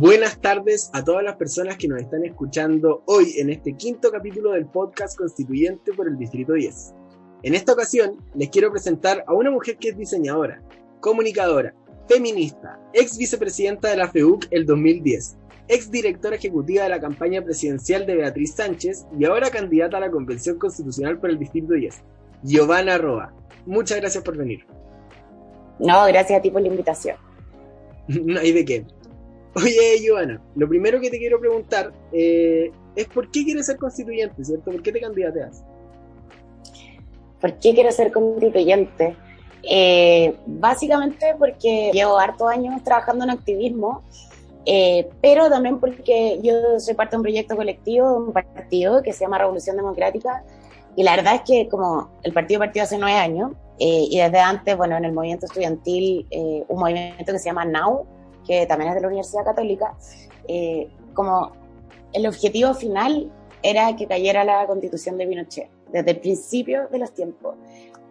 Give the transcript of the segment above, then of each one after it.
Buenas tardes a todas las personas que nos están escuchando hoy en este quinto capítulo del podcast constituyente por el Distrito 10. En esta ocasión les quiero presentar a una mujer que es diseñadora, comunicadora, feminista, ex vicepresidenta de la FEUC el 2010, ex directora ejecutiva de la campaña presidencial de Beatriz Sánchez y ahora candidata a la Convención Constitucional por el Distrito 10, Giovanna Roa. Muchas gracias por venir. No, gracias a ti por la invitación. no hay de qué. Oye, Giovanna, lo primero que te quiero preguntar eh, es por qué quieres ser constituyente, ¿cierto? ¿Por qué te candidateas? ¿Por qué quiero ser constituyente? Eh, básicamente porque llevo hartos años trabajando en activismo, eh, pero también porque yo soy parte de un proyecto colectivo, un partido que se llama Revolución Democrática, y la verdad es que como el partido partió hace nueve años, y desde antes, bueno, en el movimiento estudiantil, un movimiento que se llama NOW, que también es de la Universidad Católica, eh, como el objetivo final era que cayera la constitución de Pinochet, desde el principio de los tiempos.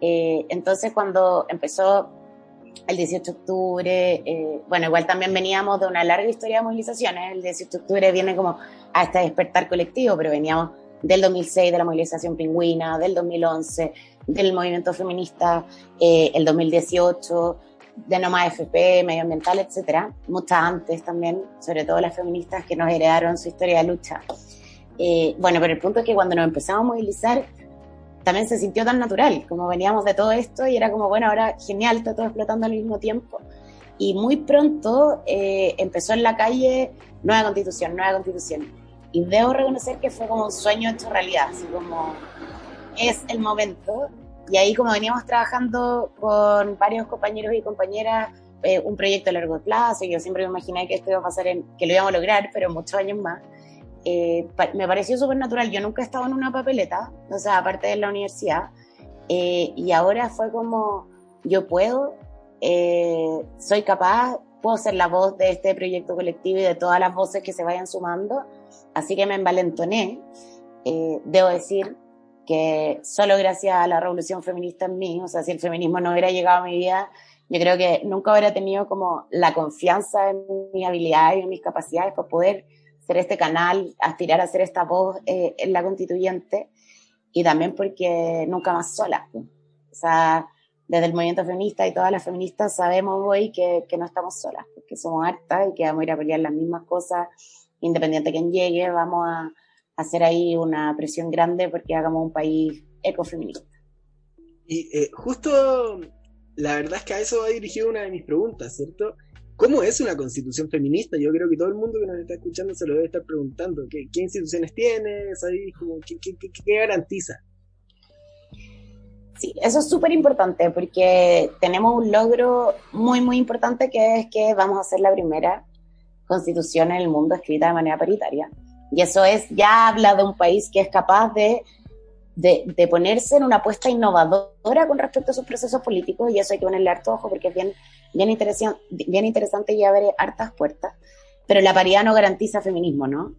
Eh, entonces, cuando empezó el 18 de octubre, eh, bueno, igual también veníamos de una larga historia de movilizaciones, el 18 de octubre viene como a este despertar colectivo, pero veníamos del 2006 de la movilización pingüina, del 2011 del movimiento feminista, el 2018 de no más FP, medioambiental, etcétera, muchas antes también, sobre todo las feministas que nos heredaron su historia de lucha. Eh, bueno, pero el punto es que cuando nos empezamos a movilizar, también se sintió tan natural, como veníamos de todo esto y era como, bueno, ahora genial, está todo explotando al mismo tiempo. Y muy pronto eh, empezó en la calle nueva constitución, nueva constitución. Y debo reconocer que fue como un sueño hecho realidad, así como es el momento y ahí como veníamos trabajando con varios compañeros y compañeras, eh, un proyecto a largo plazo, y yo siempre me imaginé que esto iba a pasar, en, que lo íbamos a lograr, pero muchos años más. Eh, me pareció súper natural. Yo nunca he estado en una papeleta, o sea, aparte de la universidad, eh, y ahora fue como, yo puedo, soy capaz, puedo ser la voz de este proyecto colectivo y de todas las voces que se vayan sumando, así que me envalentoné. debo decir, que solo gracias a la revolución feminista en mí, o sea, si el feminismo no hubiera llegado a mi vida, yo creo que nunca hubiera tenido como la confianza en mis habilidades y en mis capacidades para poder ser este canal, aspirar a ser esta voz eh, en la constituyente y también porque nunca más sola. O sea, desde el movimiento feminista y todas las feministas sabemos hoy que, que no estamos solas, que somos hartas y que vamos a ir a pelear las mismas cosas, independiente de quién llegue, vamos a, hacer ahí una presión grande porque hagamos un país ecofeminista. Y eh, justo la verdad es que a eso va dirigido una de mis preguntas, ¿cierto? ¿Cómo es una constitución feminista? Yo creo que todo el mundo que nos está escuchando se lo debe estar preguntando. ¿Qué, instituciones tienes? Ahí, ¿qué, garantiza? Sí, eso es súper importante porque tenemos un logro muy, muy importante que es que vamos a ser la primera constitución en el mundo escrita de manera paritaria. Y eso es, ya habla de un país que es capaz de, de, ponerse en una apuesta innovadora con respecto a sus procesos políticos, y eso hay que ponerle harto ojo porque es bien, bien, interesante, bien interesante y abre hartas puertas. Pero la paridad no garantiza feminismo, ¿no?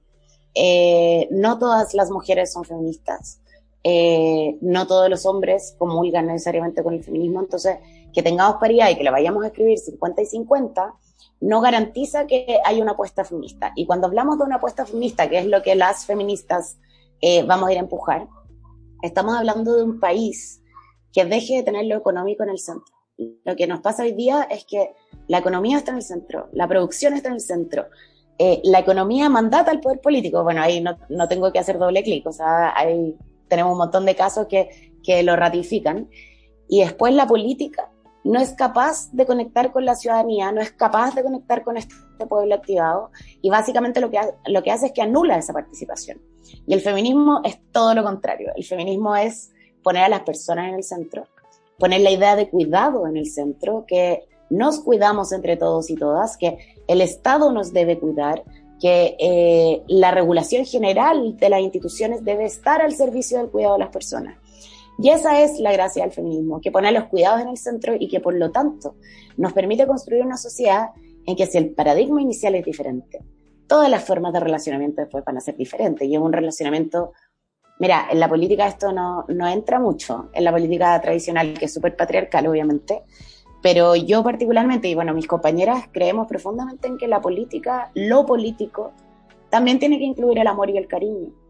Eh, no todas las mujeres son feministas. Eh, no todos los hombres comulgan necesariamente con el feminismo, entonces que tengamos paridad y que la vayamos a escribir 50 y 50 no garantiza que haya una apuesta feminista. Y cuando hablamos de una apuesta feminista, que es lo que las feministas eh, vamos a ir a empujar, estamos hablando de un país que deje de tener lo económico en el centro. Lo que nos pasa hoy día es que la economía está en el centro, la producción está en el centro, eh, la economía mandata al poder político. Bueno, ahí no, no tengo que hacer doble clic, o sea, ahí tenemos un montón de casos que, que lo ratifican. Y después la política no es capaz de conectar con la ciudadanía, no es capaz de conectar con este pueblo activado y básicamente lo que, lo que hace es que anula esa participación. Y el feminismo es todo lo contrario. El feminismo es poner a las personas en el centro, poner la idea de cuidado en el centro, que nos cuidamos entre todos y todas, que el Estado nos debe cuidar, que eh, la regulación general de las instituciones debe estar al servicio del cuidado de las personas. Y esa es la gracia del feminismo, que pone los cuidados en el centro y que por lo tanto nos permite construir una sociedad en que si el paradigma inicial es diferente, todas las formas de relacionamiento después van a ser diferentes. Y es un relacionamiento, mira, en la política esto no, no entra mucho, en la política tradicional, que es súper patriarcal obviamente, Pero yo particularmente, y bueno, mis compañeras creemos profundamente en que la política, lo político, también tiene que incluir el amor y el cariño.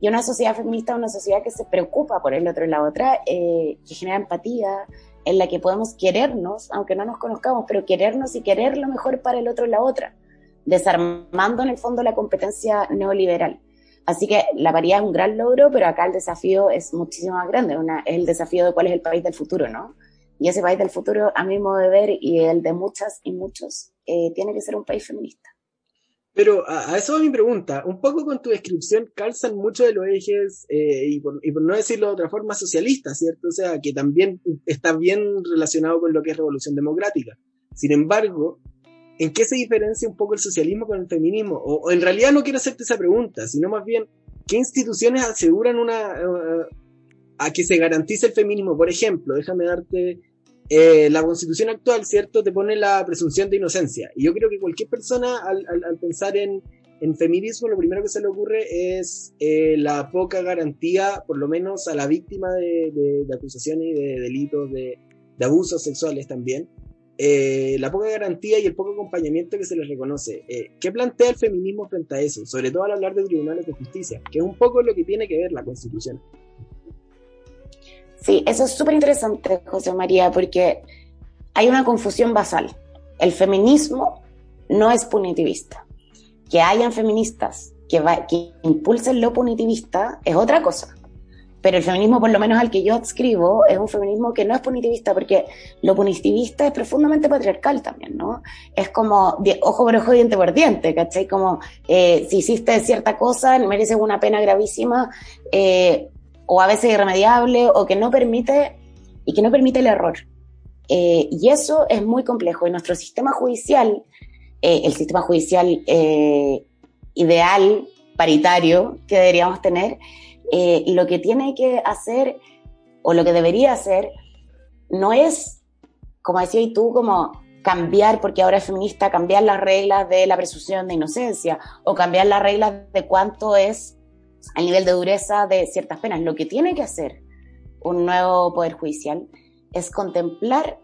Y una sociedad feminista es una sociedad que se preocupa por el otro y la otra, eh, que genera empatía, en la que podemos querernos, aunque no nos conozcamos, pero querernos y querer lo mejor para el otro y la otra, desarmando en el fondo la competencia neoliberal. Así que la paridad es un gran logro, pero acá el desafío es muchísimo más grande, una, es el desafío de cuál es el país del futuro, ¿no? Y ese país del futuro, a mi modo de ver, y el de muchas y muchos, eh, tiene que ser un país feminista. Pero a, eso va mi pregunta. Un poco con tu descripción calzan mucho de los ejes, eh, y, por, no decirlo de otra forma, socialista, ¿cierto? O sea, que también está bien relacionado con lo que es revolución democrática. Sin embargo, ¿en qué se diferencia un poco el socialismo con el feminismo? O, en realidad no quiero hacerte esa pregunta, sino más bien, ¿qué instituciones aseguran una, uh, a que se garantice el feminismo? Por ejemplo, déjame darte eh, la constitución actual, ¿cierto?, te pone la presunción de inocencia. Y yo creo que cualquier persona, al, pensar en, feminismo, lo primero que se le ocurre es eh, la poca garantía, por lo menos a la víctima de, acusaciones y de delitos, de, abusos sexuales también. Eh, la poca garantía y el poco acompañamiento que se les reconoce. ¿Qué plantea el feminismo frente a eso? Sobre todo al hablar de tribunales de justicia, que es un poco lo que tiene que ver la Constitución. Sí, eso es súper interesante, José María, porque hay una confusión basal. El feminismo no es punitivista. Que hayan feministas que, que impulsen lo punitivista es otra cosa. Pero el feminismo, por lo menos al que yo adscribo, es un feminismo que no es punitivista, porque lo punitivista es profundamente patriarcal también, ¿no? Es como ojo por ojo, diente por diente, ¿cachai? Como eh, si hiciste cierta cosa, mereces una pena gravísima, eh, o a veces irremediable o que no permite y que no permite el error. Eh, y eso es muy complejo. Y nuestro sistema judicial, eh, el sistema judicial eh, ideal, paritario que deberíamos tener, lo que tiene que hacer o lo que debería hacer no es, como decías tú, como cambiar, porque ahora es feminista, cambiar las reglas de la presunción de inocencia o cambiar las reglas de cuánto es al nivel de dureza de ciertas penas. Lo que tiene que hacer un nuevo Poder Judicial es contemplar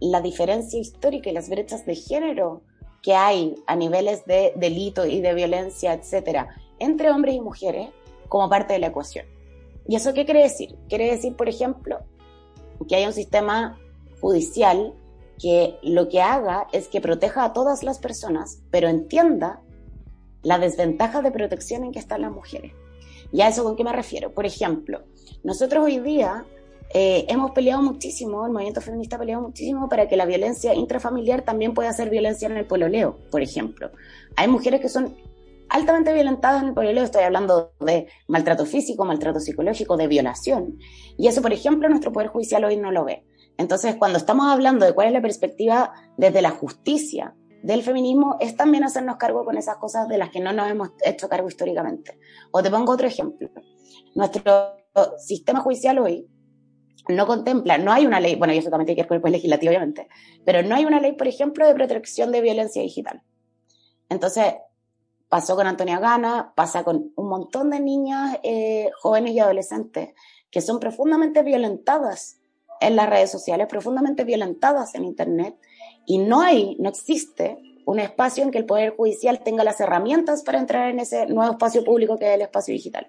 la diferencia histórica y las brechas de género que hay a niveles de delito y de violencia, etcétera, entre hombres y mujeres como parte de la ecuación. ¿Y eso qué quiere decir? Quiere decir, por ejemplo, que hay un sistema judicial que lo que haga es que proteja a todas las personas, pero entienda la desventaja de protección en que están las mujeres. ¿Y a eso con qué me refiero? Por ejemplo, nosotros hoy día eh, hemos peleado muchísimo, el movimiento feminista ha peleado muchísimo para que la violencia intrafamiliar también pueda ser violencia en el pololeo, por ejemplo. Hay mujeres que son altamente violentadas en el pololeo, estoy hablando de maltrato físico, maltrato psicológico, de violación. Y eso, por ejemplo, nuestro Poder Judicial hoy no lo ve. Entonces, cuando estamos hablando de cuál es la perspectiva desde la justicia del feminismo es también hacernos cargo con esas cosas de las que no nos hemos hecho cargo históricamente. O te pongo otro ejemplo. Nuestro sistema judicial hoy no contempla, no hay una ley, bueno, y eso también tiene que ver con el legislativo, obviamente, pero no hay una ley, por ejemplo, de protección de violencia digital. Entonces, pasó con Antonia Gana, pasa con un montón de niñas, eh, jóvenes y adolescentes que son profundamente violentadas en las redes sociales, profundamente violentadas en Internet, y no hay, no existe un espacio en que el Poder Judicial tenga las herramientas para entrar en ese nuevo espacio público que es el espacio digital.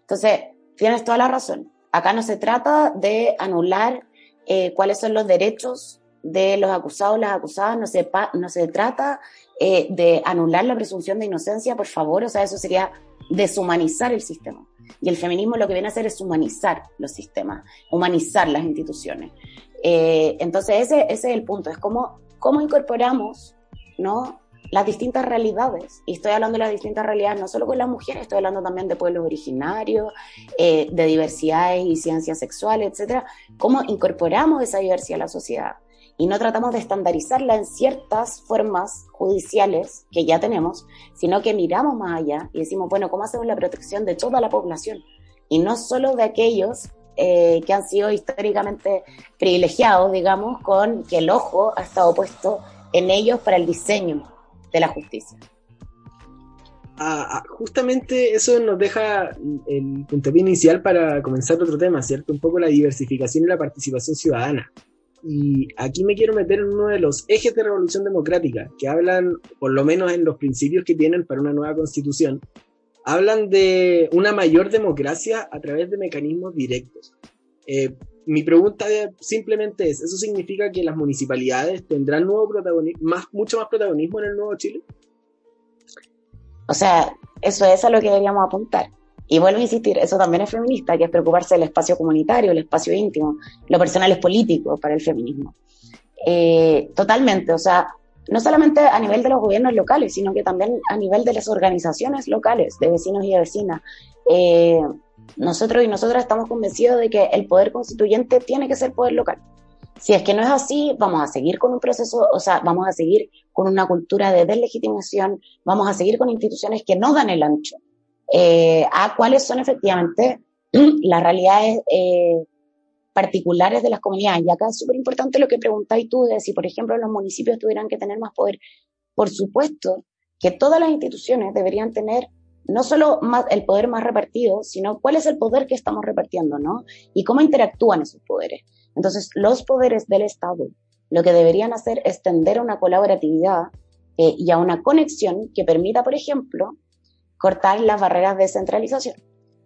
Entonces, tienes toda la razón. Acá no se trata de anular eh, cuáles son los derechos de los acusados, las acusadas, no se, no se trata eh, de anular la presunción de inocencia, por favor, o sea, eso sería deshumanizar el sistema. Y el feminismo lo que viene a hacer es humanizar los sistemas, humanizar las instituciones. Eh, entonces ese, ese, es el punto, es como cómo incorporamos ¿no? las distintas realidades. Y estoy hablando de las distintas realidades no solo con las mujeres, estoy hablando también de pueblos originarios, eh, de diversidades y ciencias sexuales, etcétera. Cómo incorporamos esa diversidad a la sociedad y no tratamos de estandarizarla en ciertas formas judiciales que ya tenemos, sino que miramos más allá y decimos, bueno, ¿cómo hacemos la protección de toda la población? Y no solo de aquellos eh, que han sido históricamente privilegiados, digamos, con que el ojo ha estado puesto en ellos para el diseño de la justicia. Ah, ah, justamente eso nos deja el puntapié inicial para comenzar otro tema, ¿cierto? Un poco la diversificación y la participación ciudadana. y aquí me quiero meter en uno de los ejes de revolución democrática, que hablan, por lo menos en los principios que tienen para una nueva constitución, hablan de una mayor democracia a través de mecanismos directos. Eh, mi pregunta simplemente es, ¿eso significa que las municipalidades tendrán nuevo protagonismo, más, mucho más protagonismo en el nuevo Chile? O sea, eso es a lo que deberíamos apuntar. Y vuelvo a insistir, eso también es feminista, que es preocuparse del espacio comunitario, el espacio íntimo, lo personal es político para el feminismo. Eh, totalmente, o sea, no solamente a nivel de los gobiernos locales, sino que también a nivel de las organizaciones locales, de vecinos y de vecinas. Eh, nosotros y nosotras estamos convencidos de que el poder constituyente tiene que ser poder local. Si es que no es así, vamos a seguir con un proceso, o sea, vamos a seguir con una cultura de deslegitimación, vamos a seguir con instituciones que no dan el ancho eh, a cuáles son efectivamente las realidades eh, particulares de las comunidades. Y acá es súper importante lo que preguntáis tú de si, por ejemplo, los municipios tuvieran que tener más poder. Por supuesto que todas las instituciones deberían tener no solo el poder más repartido, sino cuál es el poder que estamos repartiendo, ¿no? Y cómo interactúan esos poderes. Entonces, los poderes del Estado lo que deberían hacer es tender a una colaboratividad eh, y a una conexión que permita, por ejemplo, cortar las barreras de centralización.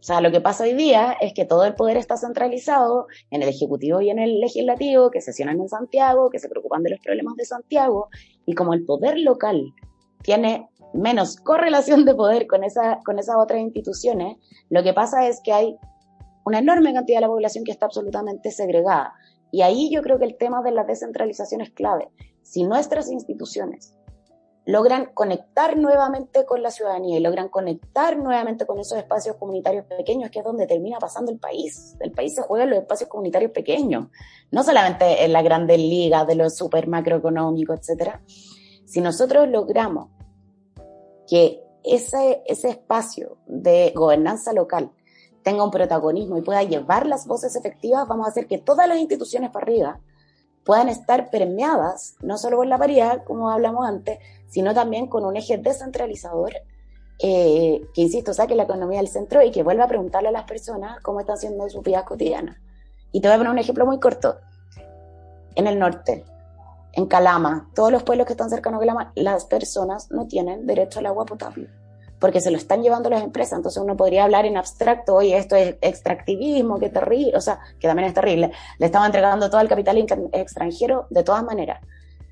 O sea, lo que pasa hoy día es que todo el poder está centralizado en el Ejecutivo y en el Legislativo, que sesionan en Santiago, que se preocupan de los problemas de Santiago, y como el poder local tiene menos correlación de poder con, esa, con esas otras instituciones, lo que pasa es que hay una enorme cantidad de la población que está absolutamente segregada. Y ahí yo creo que el tema de la descentralización es clave. Si nuestras instituciones logran conectar nuevamente con la ciudadanía y logran conectar nuevamente con esos espacios comunitarios pequeños, que es donde termina pasando el país. El país se juega en los espacios comunitarios pequeños, no solamente en la grandes ligas de los super macroeconómicos, etcétera. Si nosotros logramos que ese, ese espacio de gobernanza local tenga un protagonismo y pueda llevar las voces efectivas, vamos a hacer que todas las instituciones para arriba puedan estar permeadas, no solo por la paridad, como hablamos antes, sino también con un eje descentralizador eh, que, insisto, saque la economía del centro y que vuelva a preguntarle a las personas cómo están haciendo sus vidas cotidianas. Y te voy a poner un ejemplo muy corto. En el norte, en Calama, todos los pueblos que están cercanos a Calama, las personas no tienen derecho al agua potable porque se lo están llevando las empresas. Entonces uno podría hablar en abstracto, oye, esto es extractivismo, qué terrible, o sea, que también es terrible. Le estamos entregando todo el capital extranjero de todas maneras.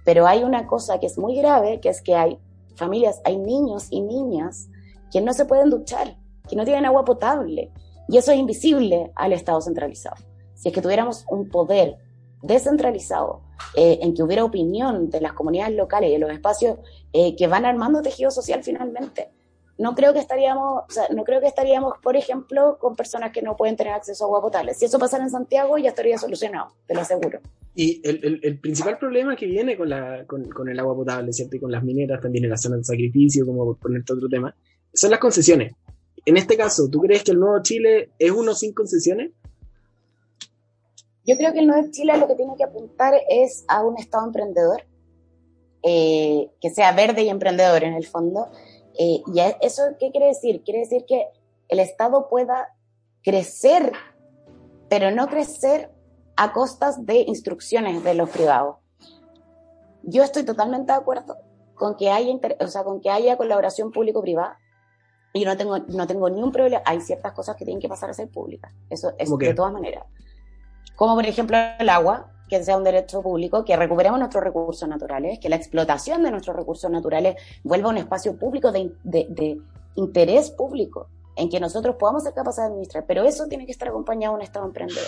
Pero hay una cosa que es muy grave, que es que hay familias, hay niños y niñas que no se pueden duchar, que no tienen agua potable. Y eso es invisible al Estado centralizado. Si es que tuviéramos un poder descentralizado, eh, en que hubiera opinión de las comunidades locales y de los espacios eh, que van armando tejido social finalmente, no creo que estaríamos, o sea, no creo que estaríamos, por ejemplo, con personas que no pueden tener acceso a agua potable. Si eso pasara en Santiago, ya estaría solucionado, te lo aseguro. Y el, el, principal problema que viene con, la, con, con, el agua potable, ¿cierto? Y con las mineras, también en la zona del sacrificio, como por ponerte otro tema, son las concesiones. En este caso, ¿tú crees que el nuevo Chile es uno sin concesiones? Yo creo que el nuevo Chile lo que tiene que apuntar es a un Estado emprendedor, eh, que sea verde y emprendedor en el fondo, eh, ¿Y eso qué quiere decir? Quiere decir que el Estado pueda crecer, pero no crecer a costas de instrucciones de los privados. Yo estoy totalmente de acuerdo con que haya, o sea, con que haya colaboración público-privada. Y no tengo, no tengo ni un problema. Hay ciertas cosas que tienen que pasar a ser públicas. Eso es de todas maneras. Como por ejemplo el agua que sea un derecho público, que recuperemos nuestros recursos naturales, que la explotación de nuestros recursos naturales vuelva un espacio público de, de, interés público, en que nosotros podamos ser capaces de administrar, pero eso tiene que estar acompañado de un Estado emprendedor.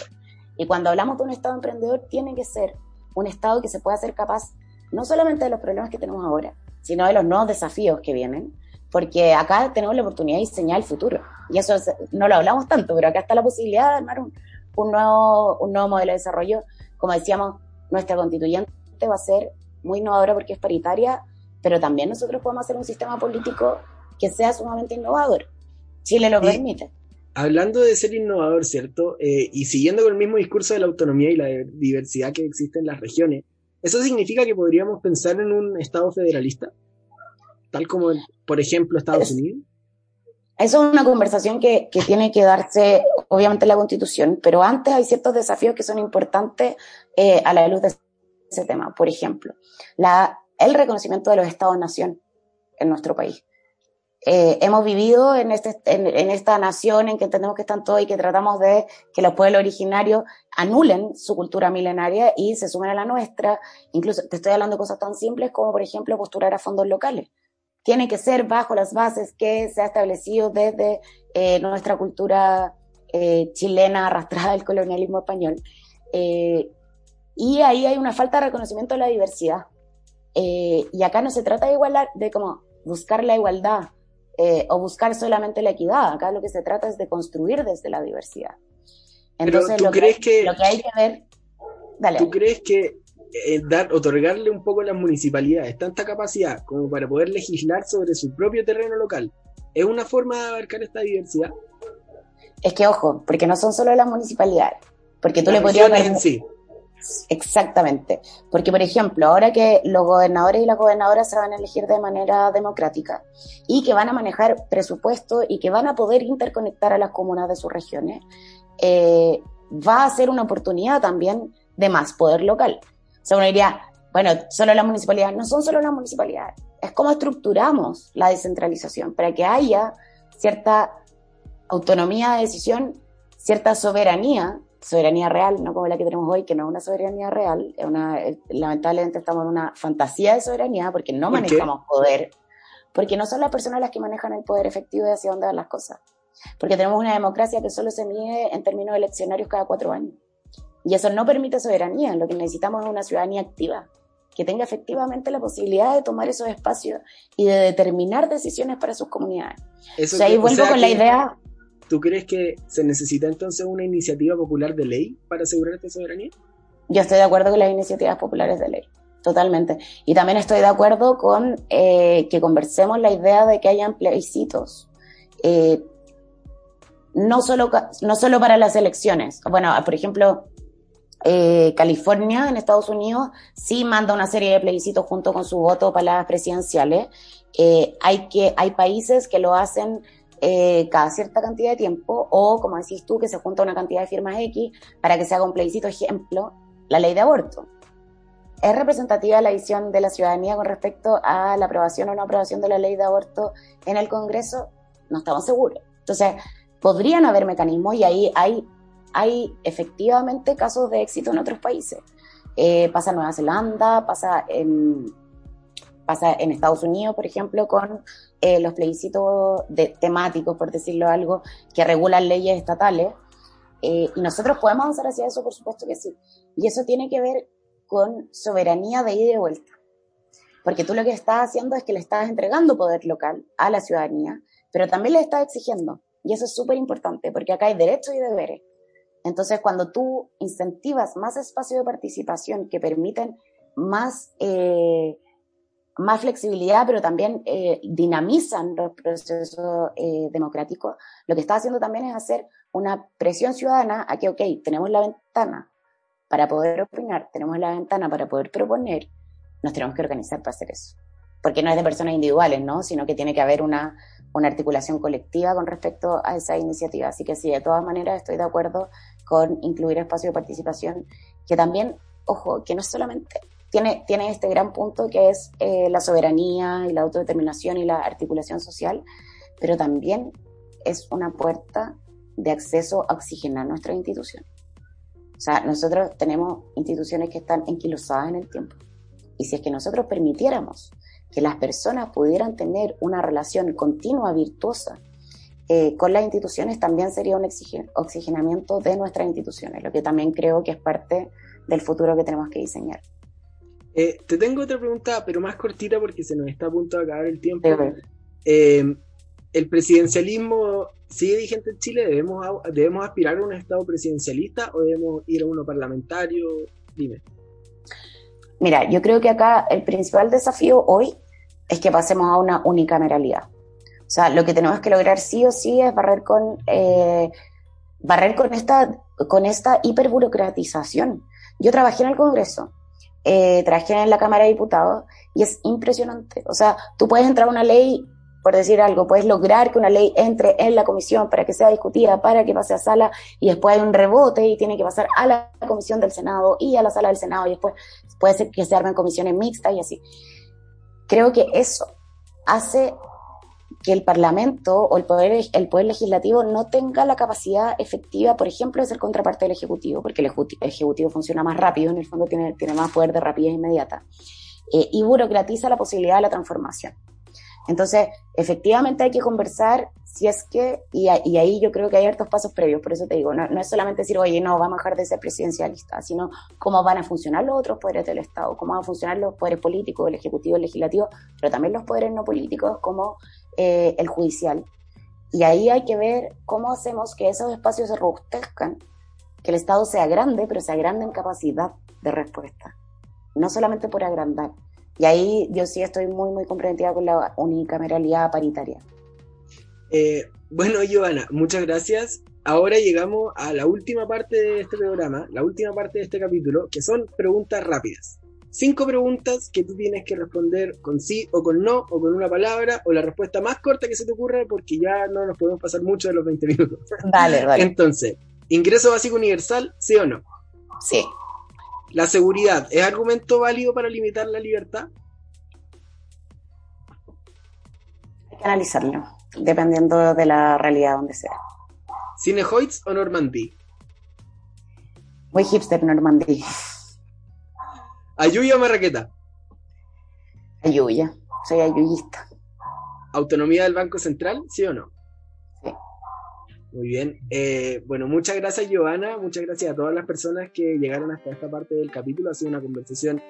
Y cuando hablamos de un Estado emprendedor, tiene que ser un Estado que se pueda ser capaz no solamente de los problemas que tenemos ahora, sino de los nuevos desafíos que vienen, porque acá tenemos la oportunidad de diseñar el futuro. Y eso no lo hablamos tanto, pero acá está la posibilidad de armar un, un, nuevo, un nuevo modelo de desarrollo como decíamos, nuestra constituyente va a ser muy innovadora porque es paritaria, pero también nosotros podemos hacer un sistema político que sea sumamente innovador. Chile lo permite. Hablando de ser innovador, ¿cierto? Eh, y siguiendo con el mismo discurso de la autonomía y la diversidad que existe en las regiones, ¿eso significa que podríamos pensar en un Estado federalista? Tal como, por ejemplo, Estados Unidos. Eso es una conversación que, tiene que darse, obviamente, en la Constitución, pero antes hay ciertos desafíos que son importantes eh, a la luz de ese tema. Por ejemplo, el reconocimiento de los estados-nación en nuestro país. Eh, hemos vivido en, este, en, esta nación en que entendemos que están todos y que tratamos de que los pueblos originarios anulen su cultura milenaria y se sumen a la nuestra. Incluso te estoy hablando de cosas tan simples como, por ejemplo, postular a fondos locales. Tiene que ser bajo las bases que se ha establecido desde eh, nuestra cultura eh, chilena arrastrada del colonialismo español. y ahí hay una falta de reconocimiento de la diversidad. y acá no se trata de igualar, de como buscar la igualdad, eh, o buscar solamente la equidad. Acá lo que se trata es de construir desde la diversidad. Entonces, lo, crees que, lo que hay que ver... Dale. ¿Tú crees que eh, dar, otorgarle un poco a las municipalidades tanta capacidad como para poder legislar sobre su propio terreno local es una forma de abarcar esta diversidad? Es que, ojo, porque no son solo las municipalidades. Porque tú le podrías... En sí. Exactamente. Porque, por ejemplo, ahora que los gobernadores y las gobernadoras se van a elegir de manera democrática y que van a manejar presupuesto y que van a poder interconectar a las comunas de sus regiones, eh, va a ser una oportunidad también de más poder local. O sea, uno diría, bueno, solo las municipalidades. No son solo las municipalidades. Es como estructuramos la descentralización para que haya cierta autonomía de decisión, cierta soberanía soberanía real, no como la que tenemos hoy, que no es una soberanía real, es una, lamentablemente estamos en una fantasía de soberanía porque no manejamos poder, porque no son las personas las que manejan el poder efectivo de hacia dónde van las cosas, porque tenemos una democracia que solo se mide en términos eleccionarios cada cuatro años. Y eso no permite soberanía, lo que necesitamos es una ciudadanía activa, que tenga efectivamente la posibilidad de tomar esos espacios y de determinar decisiones para sus comunidades. Eso o sea, ahí vuelvo con la idea ¿Tú crees que se necesita entonces una iniciativa popular de ley para asegurar esta soberanía? Yo estoy de acuerdo con las iniciativas populares de ley, totalmente. Y también estoy de acuerdo con eh, que conversemos la idea de que hayan plebiscitos. Eh, no, solo, no solo para las elecciones. Bueno, por ejemplo, eh, California en Estados Unidos sí manda una serie de plebiscitos junto con su voto para las presidenciales. hay, que, hay países que lo hacen eh, cada cierta cantidad de tiempo, o como decís tú, que se junta una cantidad de firmas X para que se haga un plebiscito, ejemplo, la ley de aborto. ¿Es representativa la visión de la ciudadanía con respecto a la aprobación o no aprobación de la ley de aborto en el Congreso? No estamos seguros. Entonces, podrían haber mecanismos y ahí hay, hay efectivamente casos de éxito en otros países. Eh, pasa en Nueva Zelanda, pasa en, pasa en Estados Unidos, por ejemplo, con eh, los plebiscitos de, temáticos, por decirlo algo, que regulan leyes estatales. Eh, y nosotros podemos avanzar hacia eso, por supuesto que sí. Y eso tiene que ver con soberanía de ida y de vuelta. Porque tú lo que estás haciendo es que le estás entregando poder local a la ciudadanía, pero también le estás exigiendo. Y eso es súper importante, porque acá hay derechos y deberes. Entonces, cuando tú incentivas más espacios de participación que permiten más eh, más flexibilidad, pero también eh, dinamizan los procesos eh, democráticos, lo que está haciendo también es hacer una presión ciudadana a que, ok, tenemos la ventana para poder opinar, tenemos la ventana para poder proponer, nos tenemos que organizar para hacer eso. Porque no es de personas individuales, ¿no? Sino que tiene que haber una, una articulación colectiva con respecto a esa iniciativa. Así que sí, de todas maneras estoy de acuerdo con incluir espacio de participación, que también, ojo, que no solamente tiene, tiene este gran punto que es eh, la soberanía y la autodeterminación y la articulación social, pero también es una puerta de acceso a oxigenar nuestra institución. O sea, nosotros tenemos instituciones que están enquilosadas en el tiempo. Y si es que nosotros permitiéramos que las personas pudieran tener una relación continua, virtuosa, eh, con las instituciones, también sería un oxigenamiento de nuestras instituciones, lo que también creo que es parte del futuro que tenemos que diseñar. Eh, te tengo otra pregunta, pero más cortita porque se nos está a punto de acabar el tiempo. Eh, ¿El presidencialismo sigue vigente en Chile? ¿Debemos, ¿Debemos aspirar a un Estado presidencialista o debemos ir a uno parlamentario? Dime. Mira, yo creo que acá el principal desafío hoy es que pasemos a una unicameralidad. O sea, lo que tenemos que lograr sí o sí es barrer con, eh, barrer con esta, con esta hiperburocratización. Yo trabajé en el Congreso eh, trabajé en la Cámara de Diputados y es impresionante. O sea, tú puedes entrar a una ley por decir algo, puedes lograr que una ley entre en la comisión para que sea discutida, para que pase a sala y después hay un rebote y tiene que pasar a la comisión del Senado y a la sala del Senado y después puede ser que se armen comisiones mixtas y así. Creo que eso hace que el Parlamento o el poder, legislativo no tenga la capacidad efectiva, por ejemplo, de ser contraparte del Ejecutivo, porque el Ejecutivo funciona más rápido, en el fondo tiene, tiene más poder de rapidez inmediata, eh, y burocratiza la posibilidad de la transformación. Entonces, efectivamente hay que conversar si es que, y, ahí yo creo que hay hartos pasos previos, por eso te digo, no, es solamente decir, oye, no, vamos a dejar de ser presidencialista, sino cómo van a funcionar los otros poderes del Estado, cómo van a funcionar los poderes políticos, el ejecutivo, el legislativo, pero también los poderes no políticos como eh, el judicial. Y ahí hay que ver cómo hacemos que esos espacios se robustezcan, que el Estado sea grande, pero sea grande en capacidad de respuesta, no solamente por agrandar. Y ahí yo sí estoy muy, muy comprometida con la unicameralidad paritaria. Eh, bueno, Giovanna, muchas gracias. Ahora llegamos a la última parte de este programa, la última parte de este capítulo, que son preguntas rápidas. Cinco preguntas que tú tienes que responder con sí o con no, o con una palabra, o la respuesta más corta que se te ocurra, porque ya no nos podemos pasar mucho de los 20 minutos. Dale, dale. Entonces, ¿ingreso básico universal, sí o no? Sí. ¿La seguridad es argumento válido para limitar la libertad? Hay que analizarlo, dependiendo de la realidad donde sea. ¿Cinehoids o Normandí? Muy hipster Normandí. ¿Ayuya o Marraqueta? Ayuya, soy ayuyista. ¿Autonomía del Banco Central, sí o no? Muy bien. Eh, bueno, muchas gracias, Giovanna. Muchas gracias a todas las personas que llegaron hasta esta parte del capítulo. Ha sido una conversación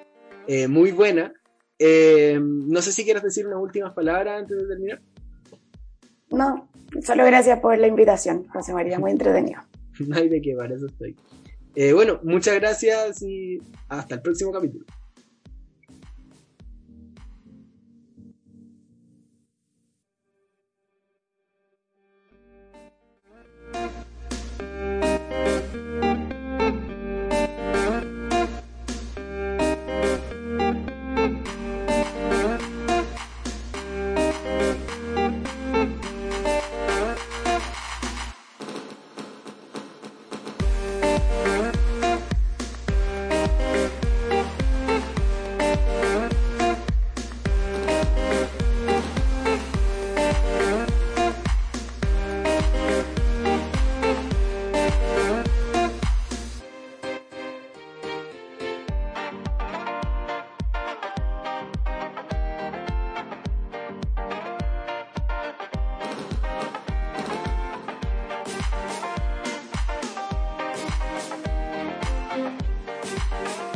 eh, muy buena. Eh, no sé si quieres decir unas últimas palabras antes de terminar. No, solo gracias por la invitación, José María, muy entretenido. no hay de qué, para eso estoy. bueno, muchas gracias y hasta el próximo capítulo. Thank you.